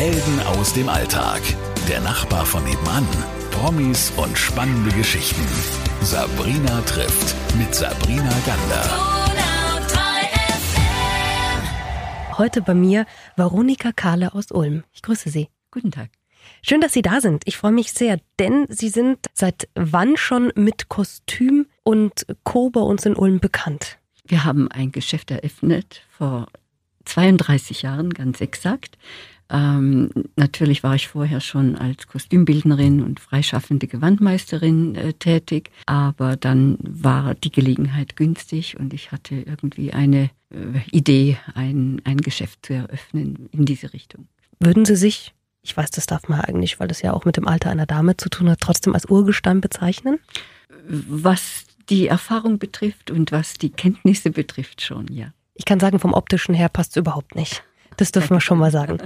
Helden aus dem Alltag. Der Nachbar von nebenan. Promis und spannende Geschichten. Sabrina trifft mit Sabrina Gander. Heute bei mir Veronika Kahle aus Ulm. Ich grüße Sie. Guten Tag. Schön, dass Sie da sind. Ich freue mich sehr, denn Sie sind seit wann schon mit Kostüm und Co. bei uns in Ulm bekannt? Wir haben ein Geschäft eröffnet vor 32 Jahren, ganz exakt. Ähm, natürlich war ich vorher schon als Kostümbildnerin und freischaffende Gewandmeisterin äh, tätig, aber dann war die Gelegenheit günstig und ich hatte irgendwie eine äh, Idee, ein, ein Geschäft zu eröffnen in diese Richtung. Würden Sie sich, ich weiß, das darf man eigentlich, weil das ja auch mit dem Alter einer Dame zu tun hat, trotzdem als Urgestein bezeichnen? Was die Erfahrung betrifft und was die Kenntnisse betrifft schon, ja. Ich kann sagen, vom optischen her passt es überhaupt nicht. Das dürfen wir schon mal sagen.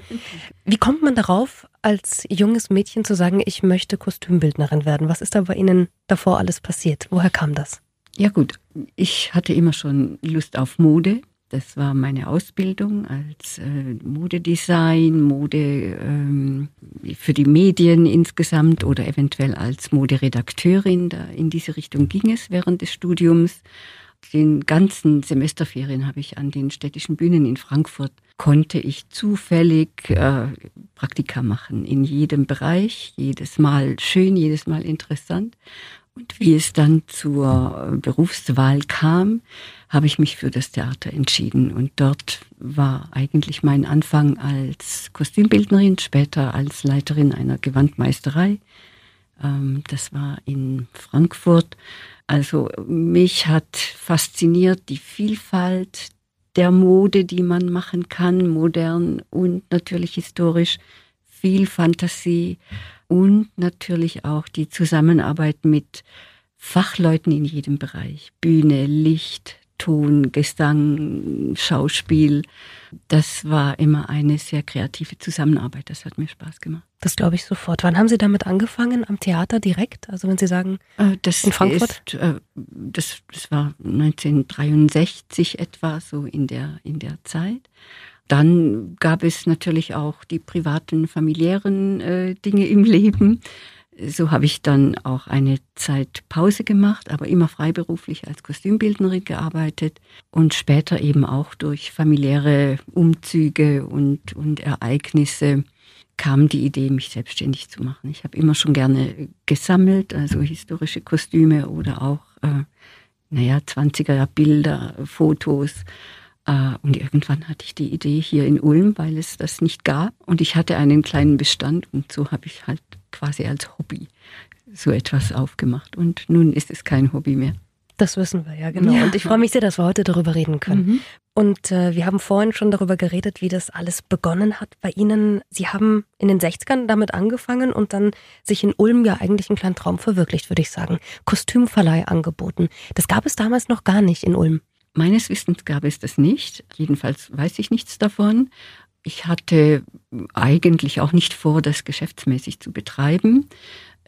Wie kommt man darauf, als junges Mädchen zu sagen, ich möchte Kostümbildnerin werden? Was ist da bei Ihnen davor alles passiert? Woher kam das? Ja gut, ich hatte immer schon Lust auf Mode. Das war meine Ausbildung als äh, Modedesign, Mode ähm, für die Medien insgesamt oder eventuell als Moderedakteurin. Da in diese Richtung ging es während des Studiums den ganzen Semesterferien habe ich an den städtischen Bühnen in Frankfurt, konnte ich zufällig äh, Praktika machen in jedem Bereich, jedes Mal schön, jedes Mal interessant. Und wie es dann zur Berufswahl kam, habe ich mich für das Theater entschieden. Und dort war eigentlich mein Anfang als Kostümbildnerin, später als Leiterin einer Gewandmeisterei. Ähm, das war in Frankfurt. Also mich hat fasziniert die Vielfalt der Mode, die man machen kann, modern und natürlich historisch, viel Fantasie und natürlich auch die Zusammenarbeit mit Fachleuten in jedem Bereich. Bühne, Licht, Ton, Gesang, Schauspiel. Das war immer eine sehr kreative Zusammenarbeit. Das hat mir Spaß gemacht. Das glaube ich sofort. Wann haben Sie damit angefangen? Am Theater direkt? Also wenn Sie sagen, äh, das in Frankfurt? Ist, äh, das, das war 1963 etwa, so in der, in der Zeit. Dann gab es natürlich auch die privaten, familiären äh, Dinge im Leben. So habe ich dann auch eine Zeit Pause gemacht, aber immer freiberuflich als Kostümbildnerin gearbeitet und später eben auch durch familiäre Umzüge und, und Ereignisse kam die Idee, mich selbstständig zu machen. Ich habe immer schon gerne gesammelt, also historische Kostüme oder auch, äh, naja, 20er Bilder, Fotos. Äh, und irgendwann hatte ich die Idee hier in Ulm, weil es das nicht gab. Und ich hatte einen kleinen Bestand und so habe ich halt quasi als Hobby so etwas aufgemacht. Und nun ist es kein Hobby mehr. Das wissen wir, ja, genau. Ja. Und ich freue mich sehr, dass wir heute darüber reden können. Mhm. Und äh, wir haben vorhin schon darüber geredet, wie das alles begonnen hat bei Ihnen. Sie haben in den 60ern damit angefangen und dann sich in Ulm ja eigentlich einen kleinen Traum verwirklicht, würde ich sagen. Kostümverleih angeboten. Das gab es damals noch gar nicht in Ulm. Meines Wissens gab es das nicht. Jedenfalls weiß ich nichts davon. Ich hatte eigentlich auch nicht vor, das geschäftsmäßig zu betreiben.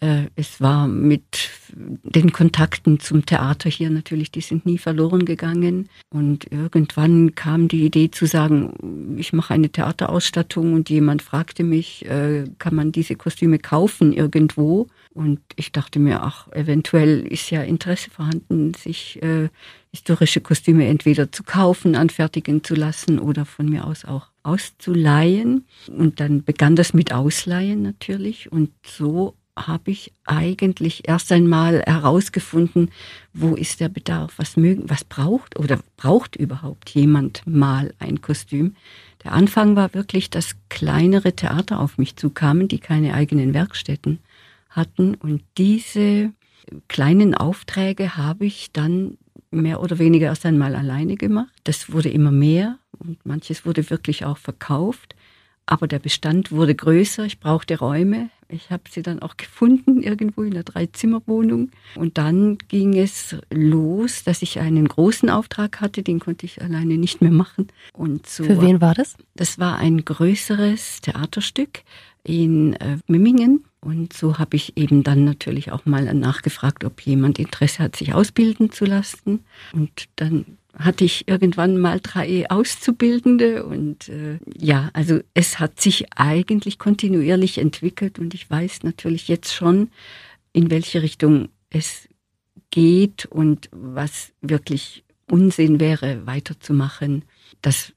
Äh, es war mit den Kontakten zum Theater hier natürlich, die sind nie verloren gegangen. Und irgendwann kam die Idee zu sagen, ich mache eine Theaterausstattung und jemand fragte mich, äh, kann man diese Kostüme kaufen irgendwo? Und ich dachte mir, ach, eventuell ist ja Interesse vorhanden, sich äh, historische Kostüme entweder zu kaufen, anfertigen zu lassen oder von mir aus auch auszuleihen. Und dann begann das mit Ausleihen natürlich. Und so habe ich eigentlich erst einmal herausgefunden, wo ist der Bedarf, was mögen, was braucht oder braucht überhaupt jemand mal ein Kostüm. Der Anfang war wirklich, dass kleinere Theater auf mich zukamen, die keine eigenen Werkstätten hatten und diese kleinen Aufträge habe ich dann mehr oder weniger erst einmal alleine gemacht. Das wurde immer mehr und manches wurde wirklich auch verkauft. Aber der Bestand wurde größer, ich brauchte Räume. Ich habe sie dann auch gefunden irgendwo in einer Dreizimmerwohnung. Und dann ging es los, dass ich einen großen Auftrag hatte, den konnte ich alleine nicht mehr machen. Und so, Für wen war das? Das war ein größeres Theaterstück in äh, Mimmingen. Und so habe ich eben dann natürlich auch mal nachgefragt, ob jemand Interesse hat, sich ausbilden zu lassen. Und dann hatte ich irgendwann mal drei Auszubildende und äh, ja, also es hat sich eigentlich kontinuierlich entwickelt und ich weiß natürlich jetzt schon, in welche Richtung es geht und was wirklich Unsinn wäre, weiterzumachen. Das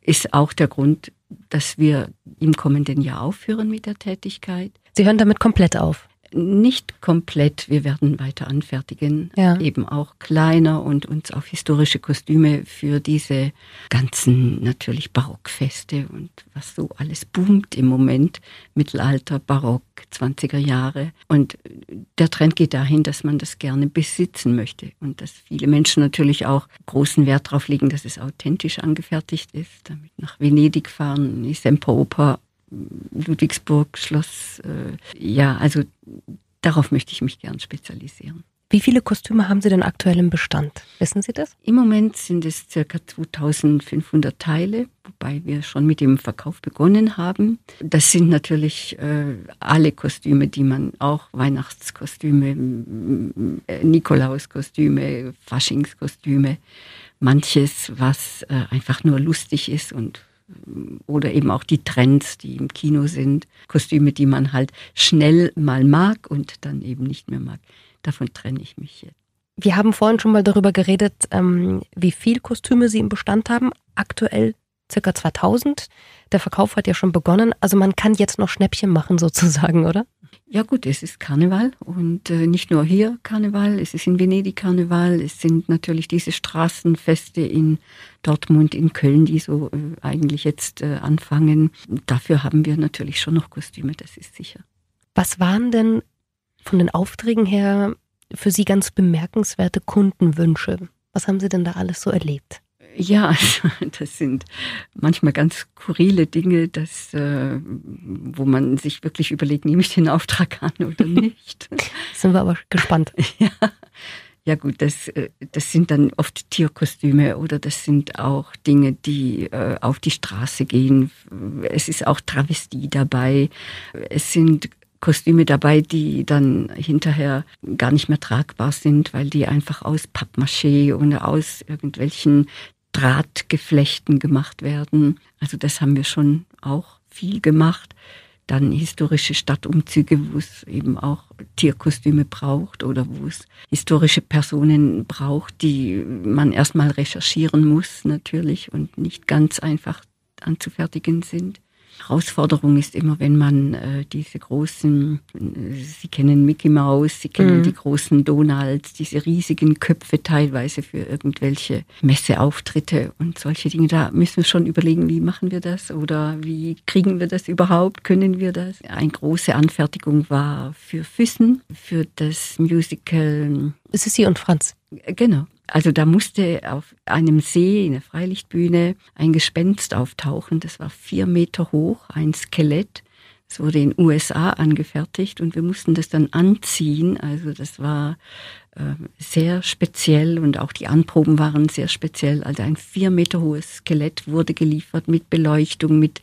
ist auch der Grund, dass wir im kommenden Jahr aufhören mit der Tätigkeit. Sie hören damit komplett auf nicht komplett. Wir werden weiter anfertigen, ja. eben auch kleiner und uns auf historische Kostüme für diese ganzen natürlich Barockfeste und was so alles boomt im Moment. Mittelalter, Barock, 20er Jahre. Und der Trend geht dahin, dass man das gerne besitzen möchte und dass viele Menschen natürlich auch großen Wert darauf legen, dass es authentisch angefertigt ist, damit nach Venedig fahren, in die Semperoper Ludwigsburg, Schloss. Äh, ja, also darauf möchte ich mich gern spezialisieren. Wie viele Kostüme haben Sie denn aktuell im Bestand? Wissen Sie das? Im Moment sind es circa 2500 Teile, wobei wir schon mit dem Verkauf begonnen haben. Das sind natürlich äh, alle Kostüme, die man auch Weihnachtskostüme, äh, Nikolauskostüme, Faschingskostüme, manches, was äh, einfach nur lustig ist und oder eben auch die Trends, die im Kino sind, Kostüme, die man halt schnell mal mag und dann eben nicht mehr mag. Davon trenne ich mich jetzt. Wir haben vorhin schon mal darüber geredet, ähm, wie viel Kostüme Sie im Bestand haben. Aktuell circa 2000. Der Verkauf hat ja schon begonnen. Also man kann jetzt noch Schnäppchen machen sozusagen, oder? Ja gut, es ist Karneval und äh, nicht nur hier Karneval, es ist in Venedig Karneval, es sind natürlich diese Straßenfeste in Dortmund, in Köln, die so äh, eigentlich jetzt äh, anfangen. Dafür haben wir natürlich schon noch Kostüme, das ist sicher. Was waren denn von den Aufträgen her für Sie ganz bemerkenswerte Kundenwünsche? Was haben Sie denn da alles so erlebt? Ja, das sind manchmal ganz skurrile Dinge, dass, äh, wo man sich wirklich überlegt, nehme ich den Auftrag an oder nicht. Sind wir aber gespannt. Ja, ja gut, das, äh, das sind dann oft Tierkostüme oder das sind auch Dinge, die äh, auf die Straße gehen. Es ist auch Travestie dabei. Es sind Kostüme dabei, die dann hinterher gar nicht mehr tragbar sind, weil die einfach aus Pappmaché oder aus irgendwelchen Drahtgeflechten gemacht werden. Also das haben wir schon auch viel gemacht. Dann historische Stadtumzüge, wo es eben auch Tierkostüme braucht oder wo es historische Personen braucht, die man erstmal recherchieren muss natürlich und nicht ganz einfach anzufertigen sind. Herausforderung ist immer, wenn man äh, diese großen, äh, Sie kennen Mickey Mouse, Sie kennen mhm. die großen Donalds, diese riesigen Köpfe teilweise für irgendwelche Messeauftritte und solche Dinge. Da müssen wir schon überlegen, wie machen wir das oder wie kriegen wir das überhaupt, können wir das? Eine große Anfertigung war für Füssen, für das Musical. Sissi und Franz. Genau. Also da musste auf einem See in der Freilichtbühne ein Gespenst auftauchen. Das war vier Meter hoch, ein Skelett. Es wurde in USA angefertigt und wir mussten das dann anziehen. Also das war äh, sehr speziell und auch die Anproben waren sehr speziell. Also ein vier Meter hohes Skelett wurde geliefert mit Beleuchtung, mit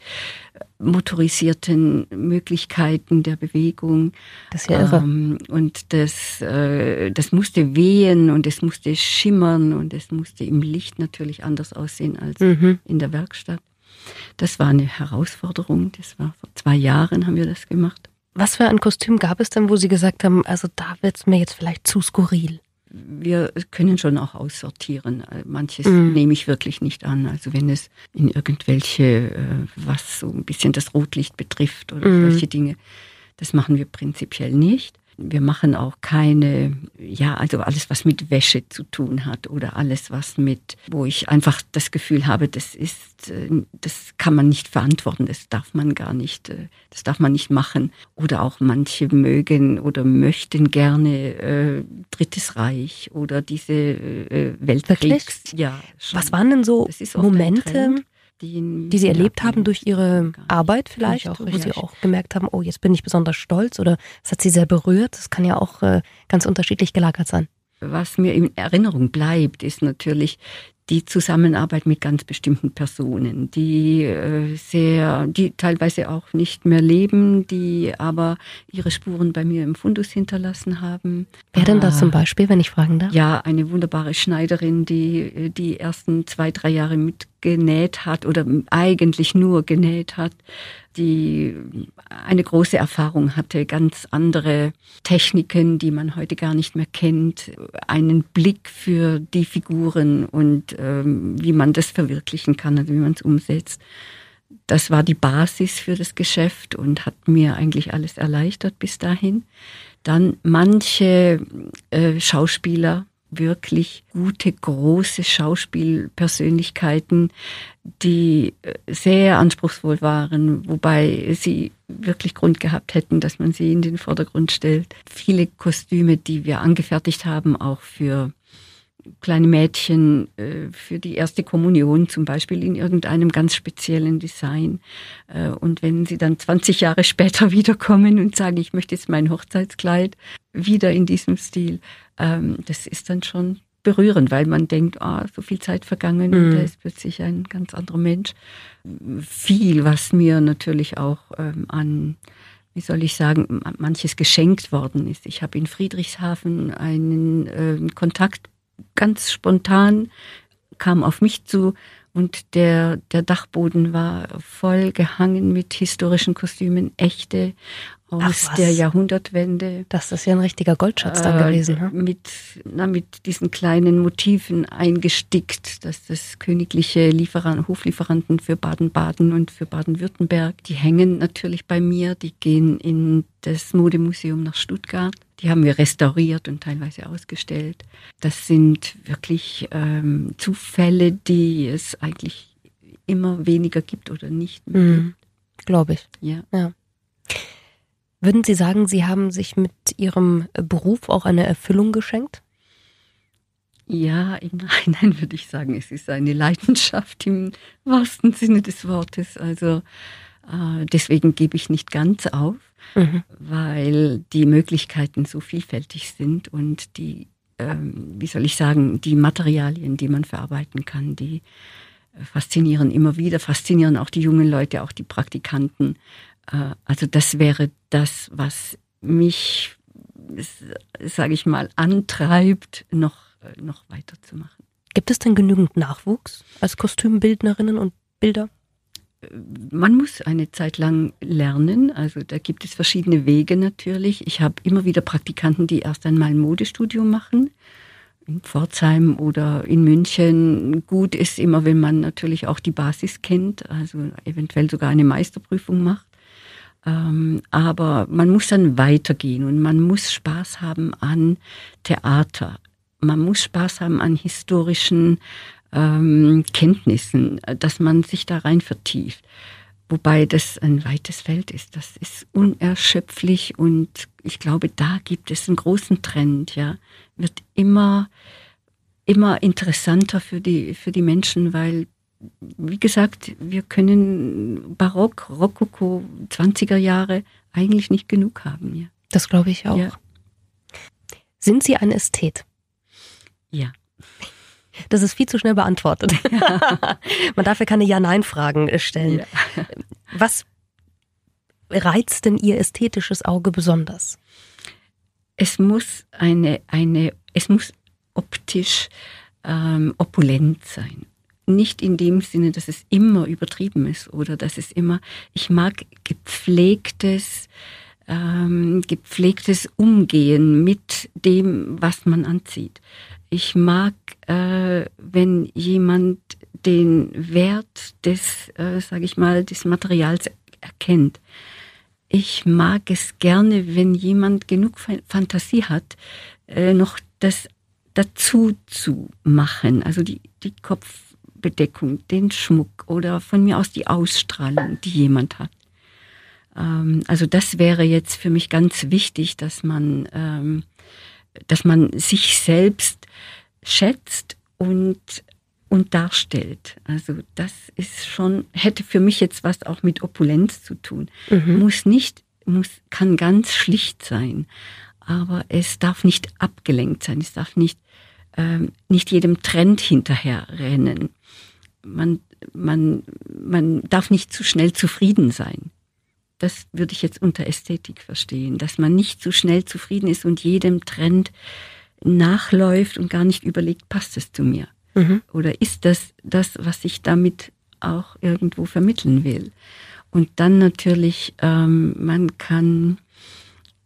motorisierten Möglichkeiten der Bewegung. Das ist ja irre. Ähm, und das, äh, das musste wehen und es musste schimmern und es musste im Licht natürlich anders aussehen als mhm. in der Werkstatt. Das war eine Herausforderung. Das war vor zwei Jahren haben wir das gemacht. Was für ein Kostüm gab es denn, wo Sie gesagt haben, also da wird es mir jetzt vielleicht zu skurril? Wir können schon auch aussortieren. Manches mhm. nehme ich wirklich nicht an. Also wenn es in irgendwelche, äh, was so ein bisschen das Rotlicht betrifft oder mhm. solche Dinge, das machen wir prinzipiell nicht. Wir machen auch keine, ja, also alles, was mit Wäsche zu tun hat oder alles, was mit, wo ich einfach das Gefühl habe, das ist, äh, das kann man nicht verantworten, das darf man gar nicht, äh, das darf man nicht machen. Oder auch manche mögen oder möchten gerne äh, Drittes Reich oder diese äh, Weltkriegs. Ja. Schon. Was waren denn so Momente? Die, Sie erlebt haben durch Ihre Arbeit vielleicht, auch, wo Sie auch gemerkt haben, oh, jetzt bin ich besonders stolz oder es hat Sie sehr berührt. Das kann ja auch äh, ganz unterschiedlich gelagert sein. Was mir in Erinnerung bleibt, ist natürlich die Zusammenarbeit mit ganz bestimmten Personen, die äh, sehr, die teilweise auch nicht mehr leben, die aber ihre Spuren bei mir im Fundus hinterlassen haben. Wer denn das ah. zum Beispiel, wenn ich fragen darf? Ja, eine wunderbare Schneiderin, die die ersten zwei, drei Jahre mitgenäht hat oder eigentlich nur genäht hat die eine große Erfahrung hatte, ganz andere Techniken, die man heute gar nicht mehr kennt, einen Blick für die Figuren und ähm, wie man das verwirklichen kann, also wie man es umsetzt. Das war die Basis für das Geschäft und hat mir eigentlich alles erleichtert bis dahin. Dann manche äh, Schauspieler, wirklich gute, große Schauspielpersönlichkeiten, die äh, sehr anspruchsvoll waren, wobei sie wirklich Grund gehabt hätten, dass man sie in den Vordergrund stellt. Viele Kostüme, die wir angefertigt haben, auch für kleine Mädchen äh, für die erste Kommunion zum Beispiel in irgendeinem ganz speziellen Design. Äh, und wenn sie dann 20 Jahre später wiederkommen und sagen, ich möchte jetzt mein Hochzeitskleid wieder in diesem Stil, ähm, das ist dann schon berührend, weil man denkt, ah, so viel Zeit vergangen mhm. und da ist plötzlich ein ganz anderer Mensch. Viel, was mir natürlich auch ähm, an, wie soll ich sagen, manches geschenkt worden ist. Ich habe in Friedrichshafen einen äh, Kontakt ganz spontan, kam auf mich zu und der, der Dachboden war voll gehangen mit historischen Kostümen, echte aus der Jahrhundertwende. Das ist ja ein richtiger Goldschatz dann äh, gewesen. Hm? Mit, na, mit diesen kleinen Motiven eingestickt, dass das königliche Lieferant, Hoflieferanten für Baden-Baden und für Baden-Württemberg, die hängen natürlich bei mir, die gehen in das Modemuseum nach Stuttgart. Die haben wir restauriert und teilweise ausgestellt. Das sind wirklich ähm, Zufälle, die es eigentlich immer weniger gibt oder nicht mehr mhm. Glaube ich. Ja. ja. Würden Sie sagen, Sie haben sich mit Ihrem Beruf auch eine Erfüllung geschenkt? Ja, im Nachhinein würde ich sagen, es ist eine Leidenschaft im wahrsten Sinne des Wortes. Also äh, deswegen gebe ich nicht ganz auf, mhm. weil die Möglichkeiten so vielfältig sind und die, ähm, wie soll ich sagen, die Materialien, die man verarbeiten kann, die faszinieren immer wieder, faszinieren auch die jungen Leute, auch die Praktikanten. Äh, also das wäre das, was mich, sage ich mal, antreibt, noch, noch weiterzumachen. Gibt es denn genügend Nachwuchs als Kostümbildnerinnen und Bilder? Man muss eine Zeit lang lernen, also da gibt es verschiedene Wege natürlich. Ich habe immer wieder Praktikanten, die erst einmal ein Modestudium machen, in Pforzheim oder in München. Gut ist immer, wenn man natürlich auch die Basis kennt, also eventuell sogar eine Meisterprüfung macht. Ähm, aber man muss dann weitergehen und man muss Spaß haben an Theater. Man muss Spaß haben an historischen ähm, Kenntnissen, dass man sich da rein vertieft. Wobei das ein weites Feld ist. Das ist unerschöpflich und ich glaube, da gibt es einen großen Trend, ja. Wird immer, immer interessanter für die, für die Menschen, weil wie gesagt, wir können Barock, Rokoko, 20er Jahre eigentlich nicht genug haben. Ja. Das glaube ich auch. Ja. Sind Sie ein Ästhet? Ja. Das ist viel zu schnell beantwortet. Ja. Man darf ja keine Ja-Nein-Fragen äh, stellen. Ja. Was reizt denn Ihr ästhetisches Auge besonders? Es muss eine, eine, es muss optisch ähm, opulent sein nicht in dem Sinne, dass es immer übertrieben ist oder dass es immer, ich mag gepflegtes, ähm, gepflegtes Umgehen mit dem, was man anzieht. Ich mag, äh, wenn jemand den Wert des, äh, sage ich mal, des Materials erkennt. Ich mag es gerne, wenn jemand genug Fantasie hat, äh, noch das dazu zu machen, also die, die Kopf Bedeckung, den Schmuck oder von mir aus die Ausstrahlung, die jemand hat. Ähm, also das wäre jetzt für mich ganz wichtig, dass man, ähm, dass man sich selbst schätzt und und darstellt. Also das ist schon hätte für mich jetzt was auch mit Opulenz zu tun. Mhm. Muss nicht muss kann ganz schlicht sein, aber es darf nicht abgelenkt sein. Es darf nicht nicht jedem Trend hinterherrennen. Man, man, man darf nicht zu schnell zufrieden sein. Das würde ich jetzt unter Ästhetik verstehen, dass man nicht zu schnell zufrieden ist und jedem Trend nachläuft und gar nicht überlegt, passt es zu mir? Mhm. Oder ist das das, was ich damit auch irgendwo vermitteln will? Und dann natürlich, ähm, man kann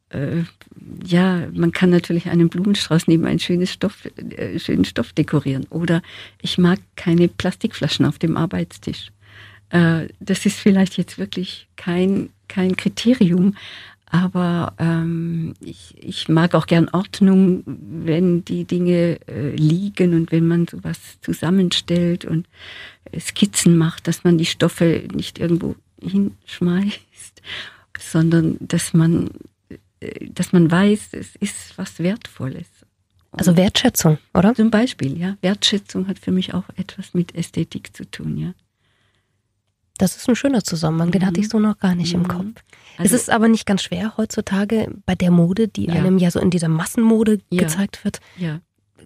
äh, ja, man kann natürlich einen Blumenstrauß neben einen schönes Stoff, äh, schönen Stoff dekorieren. Oder ich mag keine Plastikflaschen auf dem Arbeitstisch. Äh, das ist vielleicht jetzt wirklich kein, kein Kriterium, aber ähm, ich, ich mag auch gern Ordnung, wenn die Dinge äh, liegen und wenn man sowas zusammenstellt und Skizzen macht, dass man die Stoffe nicht irgendwo hinschmeißt, sondern dass man dass man weiß, es ist was Wertvolles. Und also Wertschätzung, oder? Zum Beispiel, ja. Wertschätzung hat für mich auch etwas mit Ästhetik zu tun, ja. Das ist ein schöner Zusammenhang, den hatte ich mhm. so noch gar nicht mhm. im Kopf. Also, es ist aber nicht ganz schwer heutzutage bei der Mode, die ja. einem ja so in dieser Massenmode ja. gezeigt wird, ja.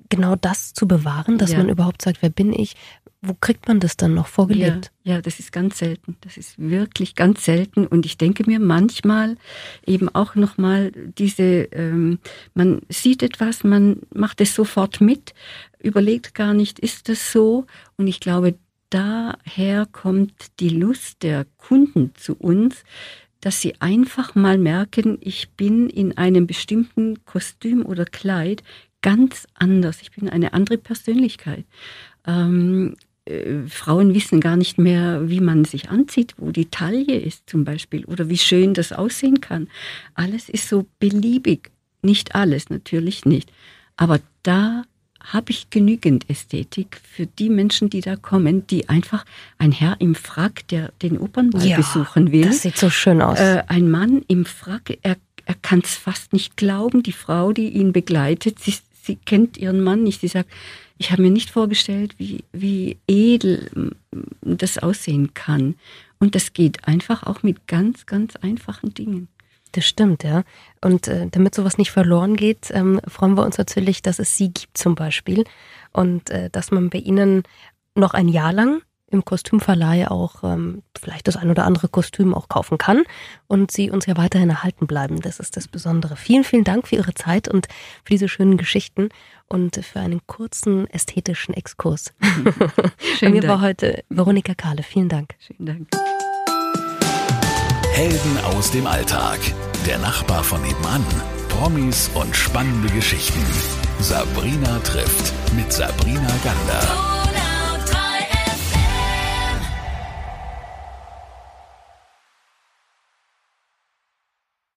genau das zu bewahren, dass man überhaupt sagt, wer bin ich, wo kriegt man das dann noch vorgelebt? Ja, ja, das ist ganz selten. Das ist wirklich ganz selten. Und ich denke mir manchmal eben auch nochmal diese, ähm, man sieht etwas, man macht es sofort mit, überlegt gar nicht, ist das so? Und ich glaube, daher kommt die Lust der Kunden zu uns, dass sie einfach mal merken, ich bin in einem bestimmten Kostüm oder Kleid ganz anders. Ich bin eine andere Persönlichkeit. Ähm, äh, Frauen wissen gar nicht mehr, wie man sich anzieht, wo die Taille ist zum Beispiel oder wie schön das aussehen kann. Alles ist so beliebig. Nicht alles, natürlich nicht. Aber da habe ich genügend Ästhetik für die Menschen, die da kommen, die einfach ein Herr im Frack, der den Opernball ja, besuchen will. Das sieht so schön aus. Äh, ein Mann im Frack, er, er kann es fast nicht glauben. Die Frau, die ihn begleitet, sie, sie kennt ihren Mann nicht. Sie sagt, ich habe mir nicht vorgestellt, wie, wie edel das aussehen kann. Und das geht einfach auch mit ganz, ganz einfachen Dingen. Das stimmt, ja. Und äh, damit sowas nicht verloren geht, ähm, freuen wir uns natürlich, dass es sie gibt zum Beispiel und äh, dass man bei ihnen noch ein Jahr lang im Kostümverleih auch ähm, vielleicht das ein oder andere Kostüm auch kaufen kann und sie uns ja weiterhin erhalten bleiben. Das ist das Besondere. Vielen, vielen Dank für Ihre Zeit und für diese schönen Geschichten und für einen kurzen ästhetischen Exkurs. Schön. Bei mir war heute Veronika Kahle. Vielen Dank. Schönen Dank. Helden aus dem Alltag. Der Nachbar von nebenan. Promis und spannende Geschichten. Sabrina trifft mit Sabrina Gander.